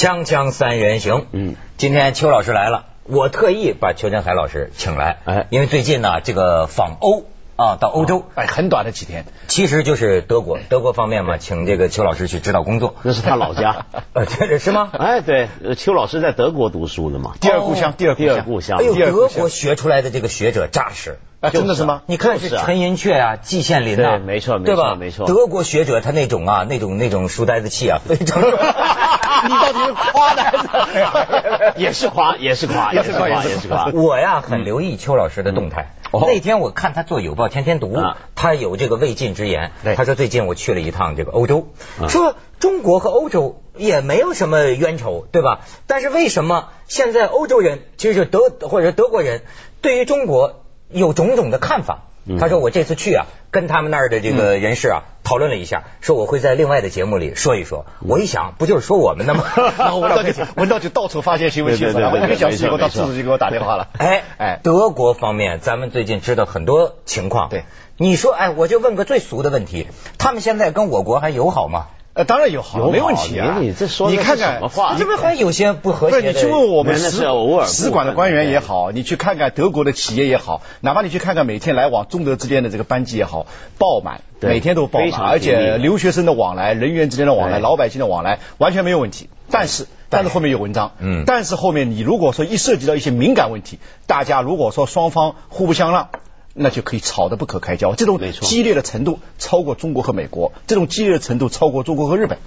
锵锵三人行，嗯，今天邱老师来了，我特意把邱振海老师请来，哎，因为最近呢，这个访欧啊，到欧洲，哎，很短的几天，其实就是德国，德国方面嘛，请这个邱老师去指导工作，那是他老家，呃，这是吗？哎，对，邱老师在德国读书的嘛，第二故乡，第二第二故乡，哎呦，德国学出来的这个学者扎实。啊，真的是吗？你看是陈寅恪啊，季羡林啊，没错，对吧？没错，德国学者他那种啊，那种那种书呆子气啊，非常。你到底是夸的还是？也是夸，也是夸，也是夸，也是夸。我呀，很留意邱老师的动态。那天我看他做《有报天天读》，他有这个未尽之言。他说最近我去了一趟这个欧洲，说中国和欧洲也没有什么冤仇，对吧？但是为什么现在欧洲人，其实就德或者德国人，对于中国？有种种的看法。他说：“我这次去啊，跟他们那儿的这个人士啊讨论了一下，说我会在另外的节目里说一说。我一想，不就是说我们的吗？然后文道就文道就到处发现新闻新闻，一个小时以后，他叔叔就给我打电话了。哎哎，德国方面，咱们最近知道很多情况。对，你说，哎，我就问个最俗的问题：他们现在跟我国还友好吗？”呃，当然有好，没问题啊。你这说你看看什么话？这不还有些不和谐的？你去问我们使使馆的官员也好，你去看看德国的企业也好，哪怕你去看看每天来往中德之间的这个班机也好，爆满，每天都爆满，而且留学生的往来、人员之间的往来、老百姓的往来完全没有问题。但是，但是后面有文章，嗯，但是后面你如果说一涉及到一些敏感问题，大家如果说双方互不相让。那就可以吵得不可开交，这种激烈的程度超过中国和美国，这种激烈的程度超过中国和日本，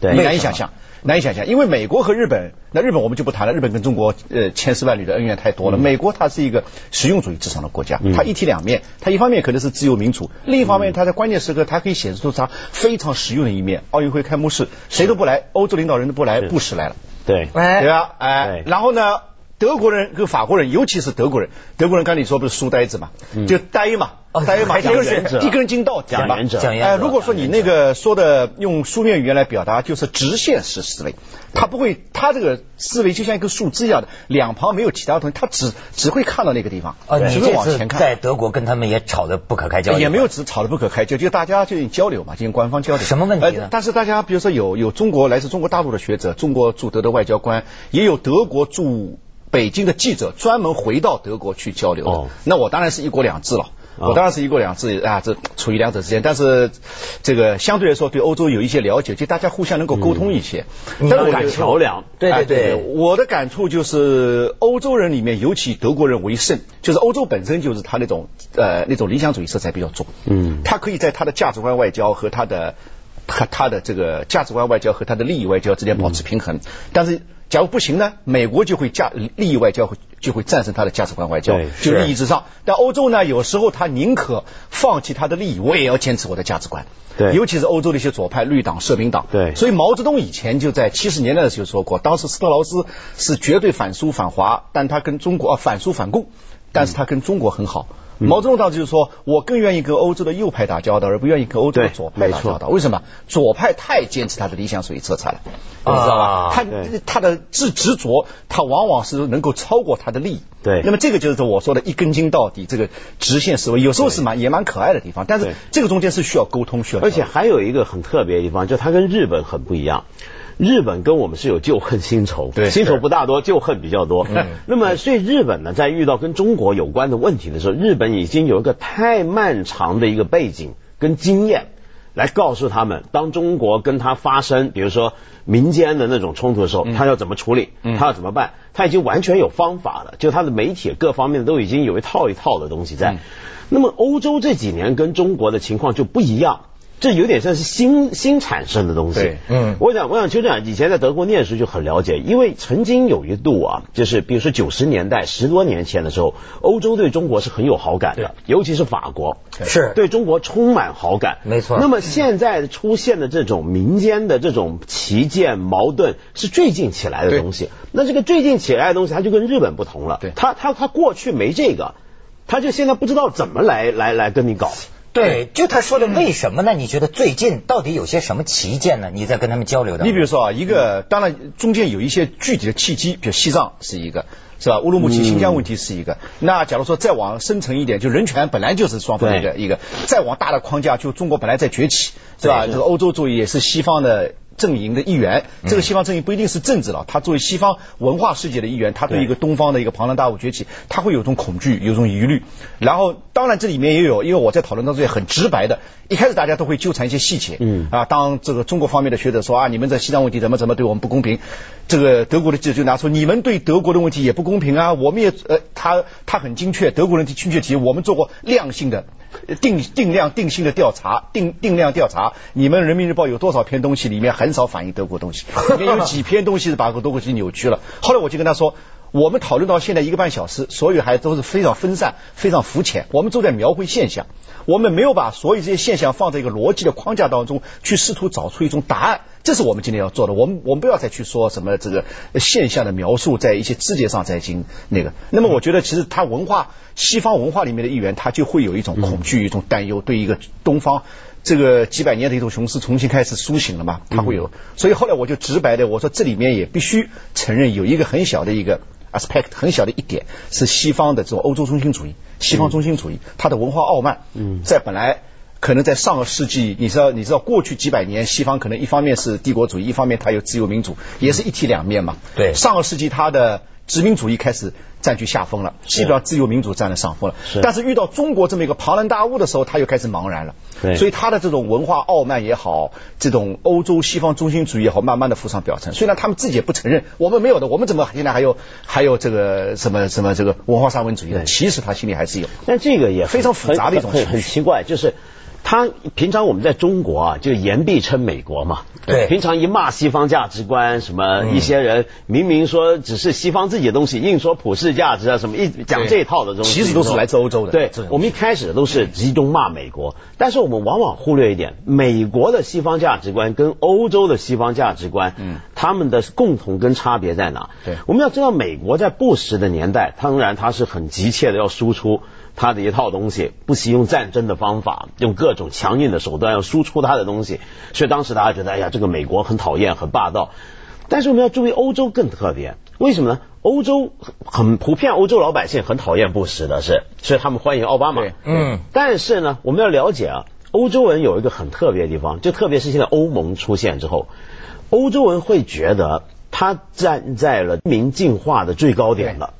对，难以想象，难以想象。因为美国和日本，那日本我们就不谈了，日本跟中国呃千丝万缕的恩怨太多了。美国它是一个实用主义至上的国家，它一体两面，它一方面可能是自由民主，另一方面它在关键时刻它可以显示出它非常实用的一面。奥运会开幕式谁都不来，欧洲领导人都不来，布什来了，对，对吧？哎，然后呢？德国人跟法国人，尤其是德国人，德国人刚你说不是书呆子嘛，就呆嘛，呆嘛，就是一根筋道讲嘛。哎，如果说你那个说的用书面语言来表达，就是直线式思维，他不会，他这个思维就像一个树枝一样的，两旁没有其他东西，他只只会看到那个地方，啊只会往前看。在德国跟他们也吵得不可开交，也没有只吵得不可开交，就大家进行交流嘛，进行官方交流。什么问题呢？但是大家比如说有有中国来自中国大陆的学者，中国驻德的外交官，也有德国驻。北京的记者专门回到德国去交流的，那我当然是一国两制了，我当然是一国两制啊，这处于两者之间。但是这个相对来说对欧洲有一些了解，就大家互相能够沟通一些。但感桥梁，对对对，我的感触就是欧洲人里面，尤其德国人为甚，就是欧洲本身就是他那种呃那种理想主义色彩比较重，嗯，他可以在他的价值观外交和他的和他的这个价值观外交和他的利益外交之间保持平衡，但是。假如不行呢？美国就会价利益外交会就会战胜他的价值观外交，就利益至上。但欧洲呢，有时候他宁可放弃他的利益，我也要坚持我的价值观。对，尤其是欧洲的一些左派绿党、社民党。对，所以毛泽东以前就在七十年代的时候说过，当时斯特劳斯是绝对反苏反华，但他跟中国啊反苏反共，但是他跟中国很好。毛泽东当时就是说，我更愿意跟欧洲的右派打交道，而不愿意跟欧洲的左派打交道。为什么？左派太坚持他的理想主义色彩了，你知道吧？他他的执执着，他往往是能够超过他的利益。对。那么这个就是我说的一根筋到底，这个直线思维，有时候是蛮也蛮可爱的地方，但是这个中间是需要沟通，需要。而且还有一个很特别的地方，就他跟日本很不一样。日本跟我们是有旧恨新仇，对，新仇不大多，旧恨比较多。嗯，那么所以日本呢，在遇到跟中国有关的问题的时候，日本已经有一个太漫长的一个背景跟经验，来告诉他们，当中国跟他发生，比如说民间的那种冲突的时候，他要怎么处理，他要怎么办，他已经完全有方法了。就他的媒体各方面都已经有一套一套的东西在。那么欧洲这几年跟中国的情况就不一样。这有点像是新新产生的东西。嗯，我想，我想就这样。以前在德国念书就很了解，因为曾经有一度啊，就是比如说九十年代十多年前的时候，欧洲对中国是很有好感的，尤其是法国是对中国充满好感。没错。那么现在出现的这种民间的这种旗舰矛盾，是最近起来的东西。那这个最近起来的东西，它就跟日本不同了。对，他他他过去没这个，他就现在不知道怎么来来来跟你搞。对，就他说的为什么呢？你觉得最近到底有些什么旗舰呢？你在跟他们交流的？你比如说啊，一个当然中间有一些具体的契机，比如西藏是一个，是吧？乌鲁木齐、新疆问题是一个。那假如说再往深层一点，就人权本来就是双方的一个一个。再往大的框架，就中国本来在崛起，是吧？这个欧洲主义也是西方的阵营的一员，这个西方阵营不一定是政治了，他作为西方文化世界的一员，他对一个东方的一个庞然大物崛起，他会有种恐惧，有种疑虑。然后，当然这里面也有，因为我在讨论当中也很直白的，一开始大家都会纠缠一些细节，嗯啊，当这个中国方面的学者说啊，你们在西藏问题怎么怎么对我们不公平，这个德国的记者就拿出你们对德国的问题也不公平啊，我们也呃，他他很精确，德国人提精确提，我们做过量性的。定定量定性的调查，定定量调查。你们人民日报有多少篇东西里面很少反映德国东西？里面有几篇东西是把德国东西扭曲了。后来我就跟他说，我们讨论到现在一个半小时，所有还都是非常分散、非常肤浅。我们都在描绘现象，我们没有把所有这些现象放在一个逻辑的框架当中去试图找出一种答案。这是我们今天要做的。我们我们不要再去说什么这个现象的描述，在一些字节上在进那个。那么我觉得，其实他文化西方文化里面的一员，他就会有一种恐惧、一种担忧，对一个东方这个几百年的一头雄狮重新开始苏醒了嘛？它会有。所以后来我就直白的我说，这里面也必须承认有一个很小的一个 aspect，很小的一点是西方的这种欧洲中心主义、西方中心主义，它的文化傲慢，在本来。可能在上个世纪，你知道，你知道过去几百年，西方可能一方面是帝国主义，一方面它有自由民主，也是一体两面嘛。对，上个世纪它的殖民主义开始占据下风了，基本上自由民主占了上风了。是。但是遇到中国这么一个庞然大物的时候，他又开始茫然了。对。所以他的这种文化傲慢也好，这种欧洲西方中心主义也好，慢慢的浮上表层。虽然他们自己也不承认，我们没有的，我们怎么现在还有还有这个什么什么这个文化沙文主义呢？其实他心里还是有。但这个也非常复杂的一种很很奇怪，就是。他平常我们在中国啊，就言必称美国嘛。对。平常一骂西方价值观，什么一些人明明说只是西方自己的东西，硬说普世价值啊，什么一讲这一套的东西，其实都是来自欧洲的。对。我们一开始都是集中骂美国，但是我们往往忽略一点，美国的西方价值观跟欧洲的西方价值观，嗯，他们的共同跟差别在哪？对。我们要知道，美国在布什的年代，当然他是很急切的要输出。他的一套东西，不惜用战争的方法，用各种强硬的手段要输出他的东西，所以当时大家觉得，哎呀，这个美国很讨厌，很霸道。但是我们要注意，欧洲更特别，为什么呢？欧洲很普遍，欧洲老百姓很讨厌布什的是，所以他们欢迎奥巴马。嗯。但是呢，我们要了解啊，欧洲人有一个很特别的地方，就特别是现在欧盟出现之后，欧洲人会觉得他站在了民进化的最高点了。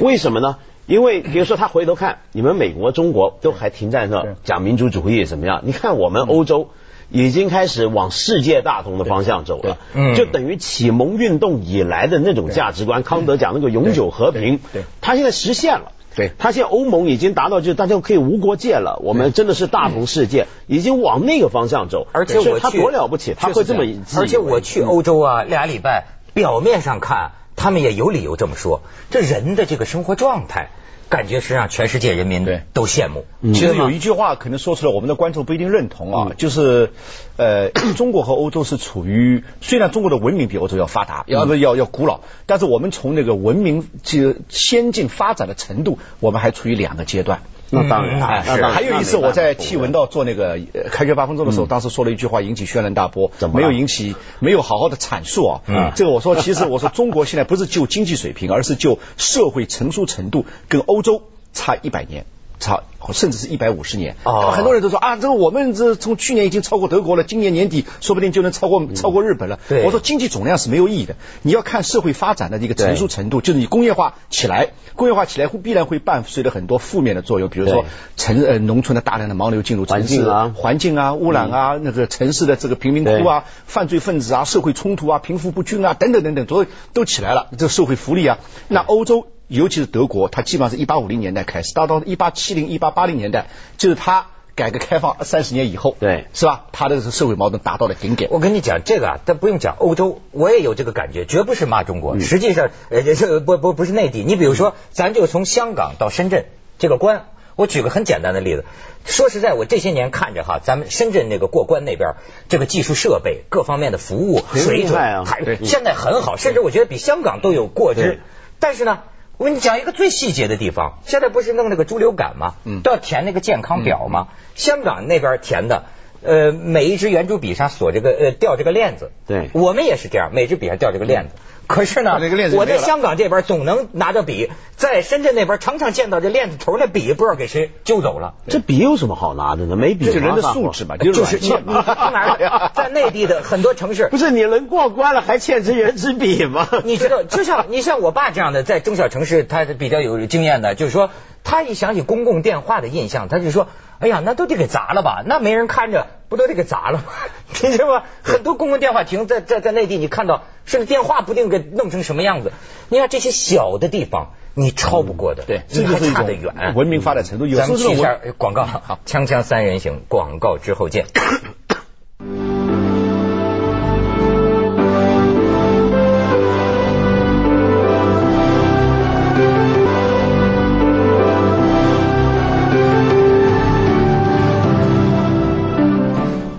为什么呢？因为比如说他回头看，你们美国、中国都还停在那讲民族主义怎么样？你看我们欧洲已经开始往世界大同的方向走了，就等于启蒙运动以来的那种价值观，康德讲那个永久和平，他现在实现了。对，他现在欧盟已经达到就大家可以无国界了，我们真的是大同世界，已经往那个方向走。而且我他多了不起，他会这么。而且我去欧洲啊，俩礼拜，表面上看他们也有理由这么说，这人的这个生活状态。感觉是让全世界人民对都羡慕。其实有一句话可能说出来，我们的观众不一定认同啊，就是呃，中国和欧洲是处于虽然中国的文明比欧洲要发达，要要要古老，但是我们从那个文明就先进发展的程度，我们还处于两个阶段。那当然，是。还有一次我在替文道做那个开学八分钟的时候，当时说了一句话，引起轩然大波，没有引起，没有好好的阐述啊。嗯，这个我说，其实我说中国现在不是就经济水平，而是就社会成熟程度跟欧洲差一百年。超甚至是一百五十年，很多人都说啊，这个我们这从去年已经超过德国了，今年年底说不定就能超过超过日本了。我说经济总量是没有意义的，你要看社会发展的一个成熟程度，就是你工业化起来，工业化起来会必然会伴随着很多负面的作用，比如说城呃农村的大量的盲流进入城市啊，环境啊污染啊，那个城市的这个贫民窟啊，犯罪分子啊，社会冲突啊，贫富不均啊，等等等等，都都起来了，这社会福利啊，那欧洲。尤其是德国，它基本上是一八五零年代开始，到到一八七零、一八八零年代，就是它改革开放三十年以后，对，是吧？它的社会矛盾达到了顶点。我跟你讲这个啊，但不用讲欧洲，我也有这个感觉，绝不是骂中国。实际上，呃，这不不不是内地。你比如说，咱就从香港到深圳这个关，我举个很简单的例子。说实在，我这些年看着哈，咱们深圳那个过关那边，这个技术设备各方面的服务水准，还现在很好，甚至我觉得比香港都有过之。但是呢。我跟你讲一个最细节的地方，现在不是弄那个猪流感吗？嗯，都要填那个健康表吗？香港那边填的，呃，每一支圆珠笔上锁这个呃吊这个链子。对，我们也是这样，每支笔上吊这个链子。可是呢，我在香港这边总能拿着笔，在深圳那边常常见到这链子头那笔不知道给谁揪走了。这笔有什么好拿的呢？没笔，这人的素质嘛，就是你你哪 在内地的很多城市，不是你能过关了还欠支圆珠笔吗？你知道，就像你像我爸这样的在中小城市，他比较有经验的，就是说他一想起公共电话的印象，他就说。哎呀，那都得给砸了吧？那没人看着，不都得给砸了吗？你知道吗？很多公共电话亭在在在内地，你看到甚至电话不定给弄成什么样子。你看这些小的地方，你超不过的，对，这还差得远。文明发展程度有，咱们去一下广告，好，锵锵三人行，广告之后见。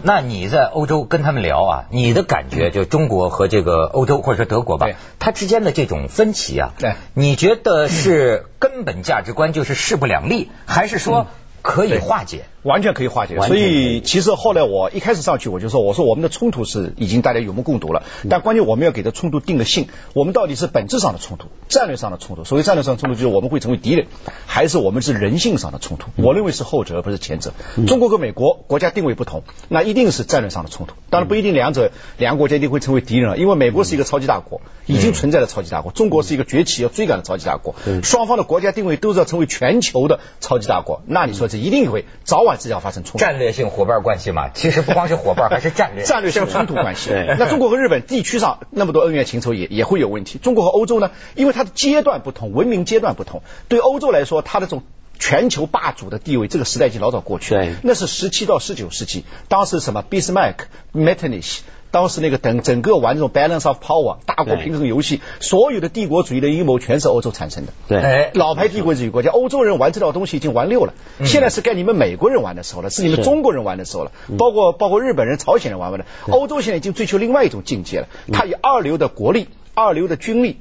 那你在欧洲跟他们聊啊，你的感觉就中国和这个欧洲或者说德国吧，它之间的这种分歧啊，对，你觉得是根本价值观就是势不两立，还是说可以化解？完全可以化解，所以其实后来我一开始上去我就说，我说我们的冲突是已经大家有目共睹了，但关键我们要给这冲突定个性，我们到底是本质上的冲突，战略上的冲突。所谓战略上的冲突，就是我们会成为敌人，还是我们是人性上的冲突？我认为是后者，而不是前者。中国和美国国家定位不同，那一定是战略上的冲突。当然不一定两者两个国家一定会成为敌人了，因为美国是一个超级大国，已经存在的超级大国，中国是一个崛起要追赶的超级大国，双方的国家定位都是要成为全球的超级大国，那你说这一定会早晚是要发生冲突。战略性伙伴关系嘛，其实不光是伙伴，还是战略 战略性冲突关系。那中国和日本地区上那么多恩怨情仇也也会有问题。中国和欧洲呢，因为它的阶段不同，文明阶段不同。对欧洲来说，它的这种全球霸主的地位，这个时代已经老早过去了。那是十七到十九世纪，当时什么俾斯麦克、麦特尼希。当时那个等整个玩这种 balance of power 大国平衡游戏，所有的帝国主义的阴谋全是欧洲产生的。对，老牌帝国主义国家，欧洲人玩这套东西已经玩溜了。现在是该你们美国人玩的时候了，是你们中国人玩的时候了，包括包括日本人、朝鲜人玩玩的。欧洲现在已经追求另外一种境界了，它以二流的国力、二流的军力、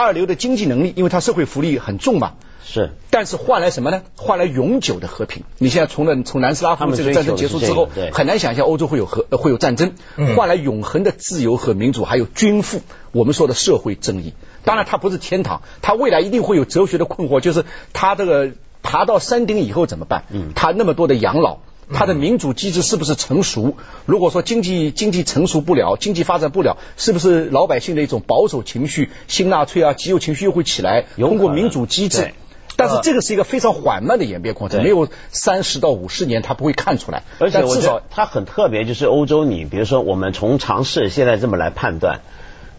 二流的经济能力，因为它社会福利很重嘛。是，但是换来什么呢？换来永久的和平。你现在从了从南斯拉夫这个战争结束之后，很难想象欧洲会有和会有战争。换来永恒的自由和民主，还有均富。我们说的社会正义，当然它不是天堂，它未来一定会有哲学的困惑，就是它这个爬到山顶以后怎么办？嗯，它那么多的养老。它的民主机制是不是成熟？如果说经济经济成熟不了，经济发展不了，是不是老百姓的一种保守情绪、新纳粹啊、极右情绪又会起来？通过民主机制，但是这个是一个非常缓慢的演变过程，没有三十到五十年，它不会看出来。而且至少它很特别，就是欧洲，你比如说我们从尝试现在这么来判断，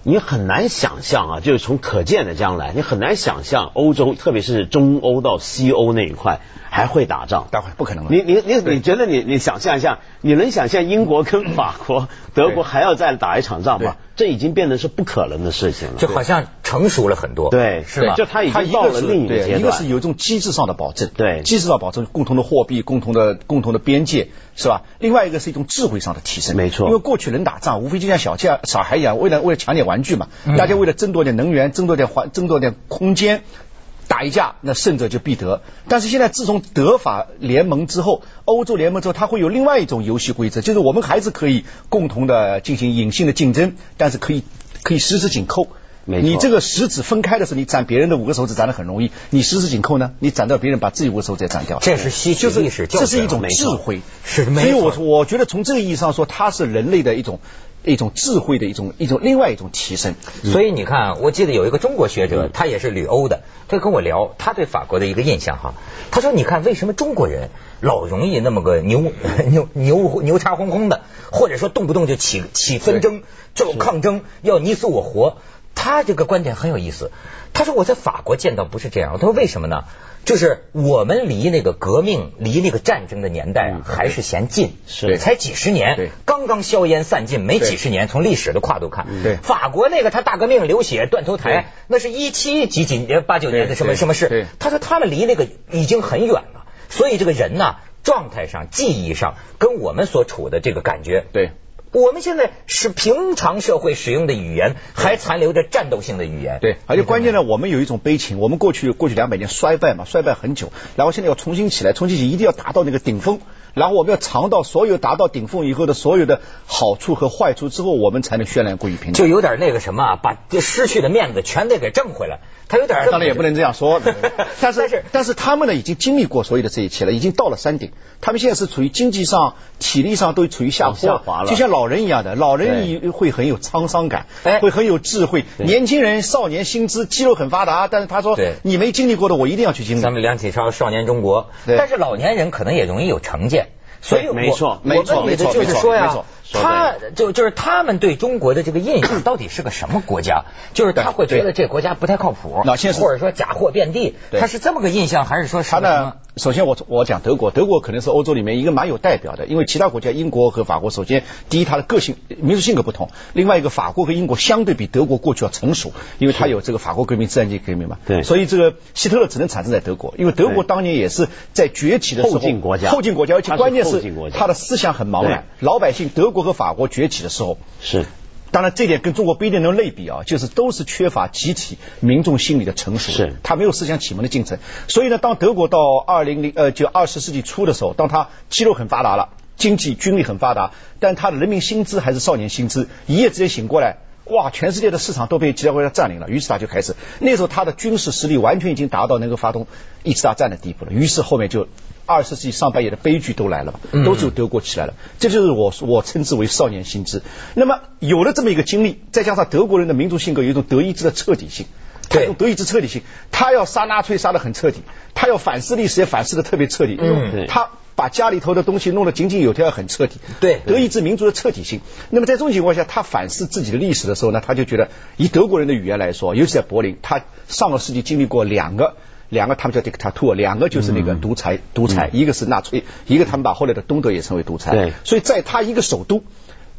你很难想象啊，就是从可见的将来，你很难想象欧洲，特别是中欧到西欧那一块。还会打仗？待会不可能了。你你你你觉得你你想象一下，你能想象英国跟法国、德国还要再打一场仗吗？这已经变得是不可能的事情了。就好像成熟了很多。对，是吧？就他已经到了另一个阶段。一个是有一种机制上的保证，对，机制上保证共同的货币、共同的共同的边界，是吧？另外一个是一种智慧上的提升。没错。因为过去人打仗，无非就像小家小孩一样，为了为了抢点玩具嘛，大家为了争夺点能源、争夺点环、争夺点空间。打一架，那胜者就必得。但是现在自从德法联盟之后，欧洲联盟之后，它会有另外一种游戏规则，就是我们还是可以共同的进行隐性的竞争，但是可以可以十指紧扣。你这个十指分开的时候，你斩别人的五个手指斩的很容易，你十指紧扣呢，你斩掉别人把自己五个手指也斩掉。这是吸取历史这是一种智慧。是，所以我我觉得从这个意义上说，它是人类的一种。一种智慧的一种一种另外一种提升，所以你看，我记得有一个中国学者，他也是旅欧的，他跟我聊他对法国的一个印象哈。他说：“你看，为什么中国人老容易那么个牛 牛牛牛叉哄哄的，或者说动不动就起起纷争，就抗争，要你死我活？”他这个观点很有意思。他说：“我在法国见到不是这样。”他说：“为什么呢？”就是我们离那个革命、离那个战争的年代啊，还是嫌近，是才几十年，刚刚硝烟散尽，没几十年。从历史的跨度看，对法国那个他大革命流血断头台，那是一七几几年八九年的什么什么事？他说他们离那个已经很远了，所以这个人呢，状态上、记忆上，跟我们所处的这个感觉对。我们现在是平常社会使用的语言，还残留着战斗性的语言。对，而且关键呢，我们有一种悲情，我们过去过去两百年衰败嘛，衰败很久，然后现在要重新起来，重新起一定要达到那个顶峰。然后我们要尝到所有达到顶峰以后的所有的好处和坏处之后，我们才能渲染过于平。就有点那个什么，把失去的面子全得给挣回来。他有点，当然也不能这样说。但是但是他们呢，已经经历过所有的这一切了，已经到了山顶。他们现在是处于经济上、体力上都处于下坡，就像老人一样的，老人会很有沧桑感，会很有智慧。年轻人少年心知，肌肉很发达，但是他说，你没经历过的，我一定要去经历。咱们梁启超《少年中国》，但是老年人可能也容易有成见，所以没错，没错，没错，就是说呀。他就就是他们对中国的这个印象到底是个什么国家？就是他会觉得这国家不太靠谱，或者说假货遍地，他是这么个印象，还是说他呢？首先我我讲德国，德国可能是欧洲里面一个蛮有代表的，因为其他国家英国和法国，首先第一它的个性民族性格不同，另外一个法国和英国相对比德国过去要成熟，因为它有这个法国革命、自然界革命嘛，对，所以这个希特勒只能产生在德国，因为德国当年也是在崛起的时候，后进国家，后进国家，而且关键是他的思想很茫然，老百姓德国和法国崛起的时候是。当然，这点跟中国不一定能类比啊，就是都是缺乏集体民众心理的成熟，是，他没有思想启蒙的进程。所以呢，当德国到二零零呃就二十世纪初的时候，当他肌肉很发达了，经济军力很发达，但他的人民薪资还是少年薪资，一夜之间醒过来，哇，全世界的市场都被其他国家占领了，于是他就开始，那时候他的军事实力完全已经达到能够发动一次大战的地步了，于是后面就。二十世纪上半叶的悲剧都来了，都是由德国起来了。这就是我我称之为少年心智。那么有了这么一个经历，再加上德国人的民族性格有一种德意志的彻底性，这种德意志彻底性，他要杀纳粹杀的很彻底，他要反思历史也反思的特别彻底。嗯，他把家里头的东西弄得井井有条，很彻底。对，德意志民族的彻底性。那么在这种情况下，他反思自己的历史的时候呢，他就觉得以德国人的语言来说，尤其在柏林，他上个世纪经历过两个。两个他们叫 dictator，两个就是那个独裁，独裁，一个是纳粹，一个他们把后来的东德也称为独裁。对，所以在他一个首都，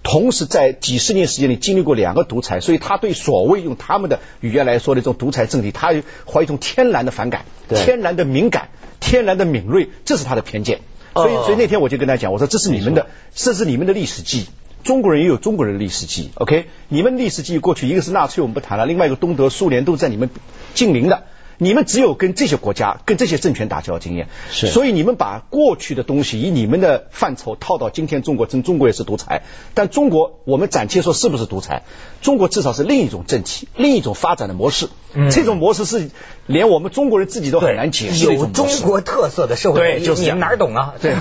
同时在几十年时间里经历过两个独裁，所以他对所谓用他们的语言来说的这种独裁政体，他怀一种天然的反感，天然的敏感，天然的敏锐，这是他的偏见。所以，所以那天我就跟他讲，我说这是你们的，这是你们的历史记忆。中国人也有中国人的历史记忆。OK，你们历史记忆过去一个是纳粹，我们不谈了，另外一个东德、苏联都在你们近邻的。你们只有跟这些国家、跟这些政权打交道经验，是，所以你们把过去的东西以你们的范畴套到今天中国，中中国也是独裁，但中国我们暂且说是不是独裁？中国至少是另一种政体，另一种发展的模式。嗯，这种模式是连我们中国人自己都很难解释有中国特色的社会，对，就是你们哪儿懂啊？对，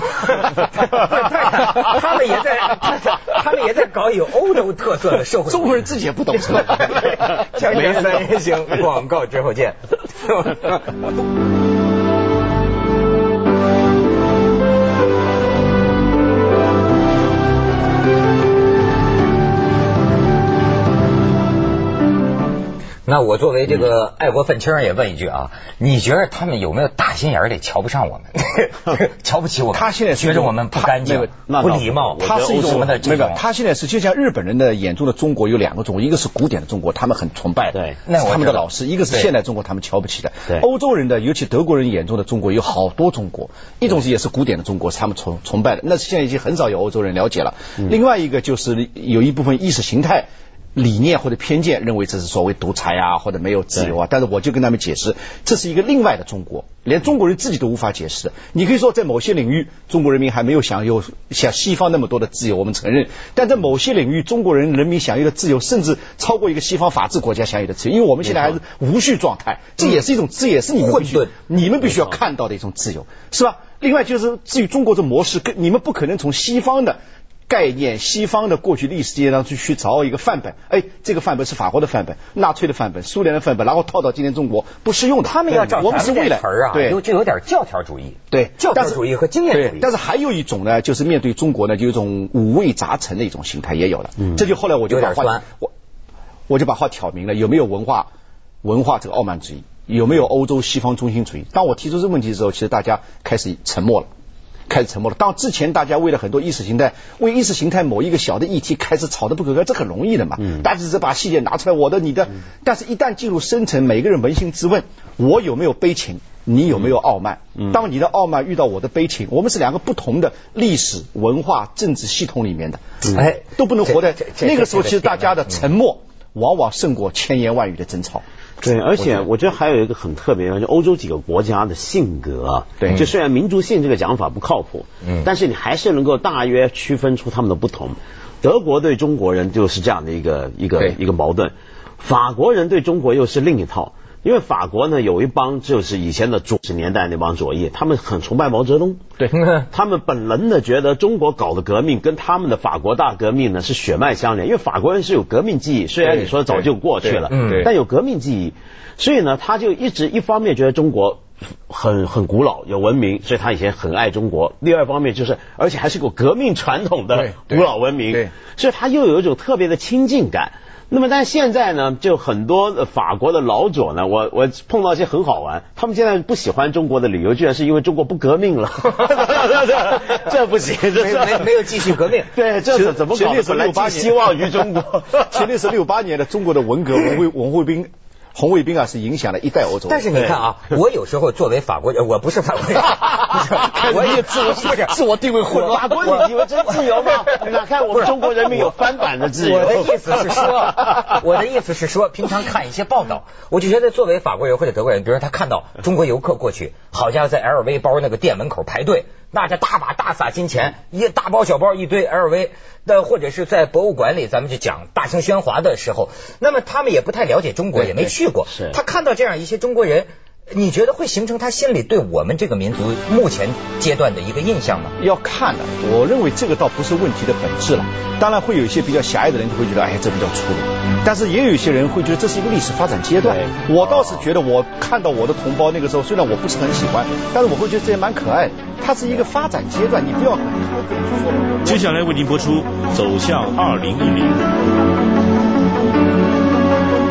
他们也在，他们也在搞有欧洲特色的社会，中国人自己也不懂。锵锵三人行，广告之后见。哈 哈那我作为这个爱国愤青也问一句啊，你觉得他们有没有大心眼里瞧不上我们，瞧不起我们？他现在觉得我们不干净、不礼貌，他是一种？那个他现在是就像日本人的眼中的中国有两个中国，一个是古典的中国，他们很崇拜，对，那他们的老师；一个是现代中国，他们瞧不起的。对，欧洲人的，尤其德国人眼中的中国有好多中国，一种是也是古典的中国，是他们崇崇拜的，那是现在已经很少有欧洲人了解了。另外一个就是有一部分意识形态。理念或者偏见认为这是所谓独裁啊，或者没有自由啊，但是我就跟他们解释，这是一个另外的中国，连中国人自己都无法解释的。你可以说在某些领域，中国人民还没有享有像西方那么多的自由，我们承认；但在某些领域，中国人人民享有的自由，甚至超过一个西方法治国家享有的自由，因为我们现在还是无序状态，这也是一种，这也是你们必须你们必须要看到的一种自由，是吧？另外就是至于中国这模式，跟你们不可能从西方的。概念，西方的过去历史经验当中去找一个范本，哎，这个范本是法国的范本、纳粹的范本、苏联的范本，然后套到今天中国不适用的。他们要照我们是未来词儿啊，对，就有点教条主义，对，教条主义和经验主义。但是还有一种呢，就是面对中国呢，就有一种五味杂陈的一种心态也有了。嗯，这就后来我就把话我我就把话挑明了，有没有文化文化这个傲慢主义，有没有欧洲西方中心主义？当我提出这个问题的时候，其实大家开始沉默了。开始沉默了。当之前大家为了很多意识形态，为意识形态某一个小的议题开始吵得不可开，这很容易的嘛。嗯。大家只是把细节拿出来，我的、你的。但是，一旦进入深层，每个人扪心自问：我有没有悲情？你有没有傲慢？当你的傲慢遇到我的悲情，我们是两个不同的历史文化政治系统里面的，哎，都不能活在那个时候。其实大家的沉默。往往胜过千言万语的争吵。对，而且我觉得还有一个很特别的，就欧洲几个国家的性格，对，就虽然民族性这个讲法不靠谱，嗯，但是你还是能够大约区分出他们的不同。德国对中国人就是这样的一个一个一个矛盾，法国人对中国又是另一套。因为法国呢有一帮就是以前的九十年代那帮左翼，他们很崇拜毛泽东，对，他们本能的觉得中国搞的革命跟他们的法国大革命呢是血脉相连，因为法国人是有革命记忆，虽然你说早就过去了，但有革命记忆，所以呢他就一直一方面觉得中国很很古老有文明，所以他以前很爱中国；，第二方面就是而且还是个革命传统的古老文明，所以他又有一种特别的亲近感。那么，但现在呢，就很多法国的老左呢，我我碰到一些很好玩，他们现在不喜欢中国的理由，居然是因为中国不革命了，这不行，这没没有继续革命，对，这是怎么搞的？本来寄希望于中国，前历是六八年的中国的文革，文卫文卫兵。红卫兵啊，是影响了一代欧洲。但是你看啊，我有时候作为法国人，我不是法国人，我也自我不是 自我定位混乱。法国你以为真自由吗？哪看我们中国人民有翻版的自由？我的意思是说，我的意思是说，平常看一些报道，我就觉得作为法国人或者德国人，比如说他看到中国游客过去，好家伙在 LV 包那个店门口排队。那这大把大撒金钱，一大包小包一堆 LV 那，或者是在博物馆里，咱们就讲大声喧哗的时候，那么他们也不太了解中国，也没去过，他看到这样一些中国人。你觉得会形成他心里对我们这个民族目前阶段的一个印象吗？要看的，我认为这个倒不是问题的本质了。当然会有一些比较狭隘的人就会觉得，哎，这比较粗鲁。但是也有一些人会觉得这是一个历史发展阶段。我倒是觉得，我看到我的同胞那个时候，虽然我不是很喜欢，但是我会觉得这也蛮可爱的。它是一个发展阶段，你不要。接下来为您播出《走向二零一零》。